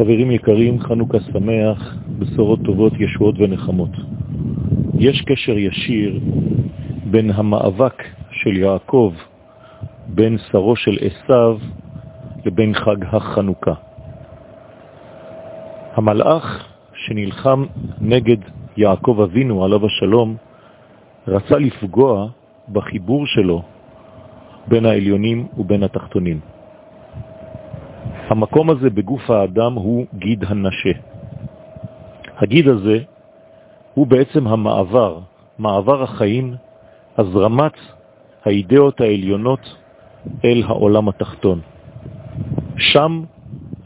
חברים יקרים, חנוכה שמח, בשורות טובות, ישועות ונחמות. יש קשר ישיר בין המאבק של יעקב, בין שרו של עשיו, לבין חג החנוכה. המלאך שנלחם נגד יעקב אבינו, עליו השלום, רצה לפגוע בחיבור שלו בין העליונים ובין התחתונים. המקום הזה בגוף האדם הוא גיד הנשה. הגיד הזה הוא בעצם המעבר, מעבר החיים, הזרמת האידאות העליונות אל העולם התחתון. שם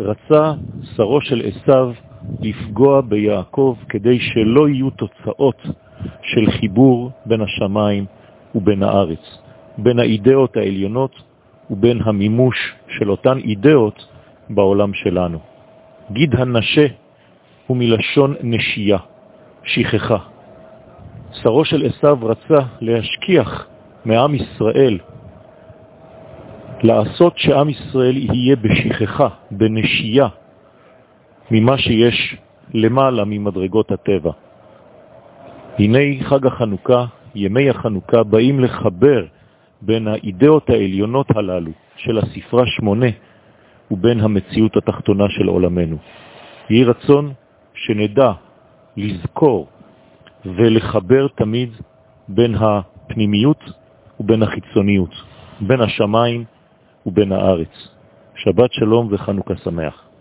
רצה שרו של עשיו לפגוע ביעקב כדי שלא יהיו תוצאות של חיבור בין השמיים ובין הארץ, בין האידאות העליונות ובין המימוש של אותן אידאות בעולם שלנו. גיד הנשה הוא מלשון נשייה, שכחה. שרו של עשיו רצה להשכיח מעם ישראל, לעשות שעם ישראל יהיה בשכחה, בנשייה, ממה שיש למעלה ממדרגות הטבע. הנה חג החנוכה, ימי החנוכה, באים לחבר בין האידאות העליונות הללו של הספרה שמונה ובין המציאות התחתונה של עולמנו. יהי רצון שנדע לזכור ולחבר תמיד בין הפנימיות ובין החיצוניות, בין השמיים ובין הארץ. שבת שלום וחנוכה שמח.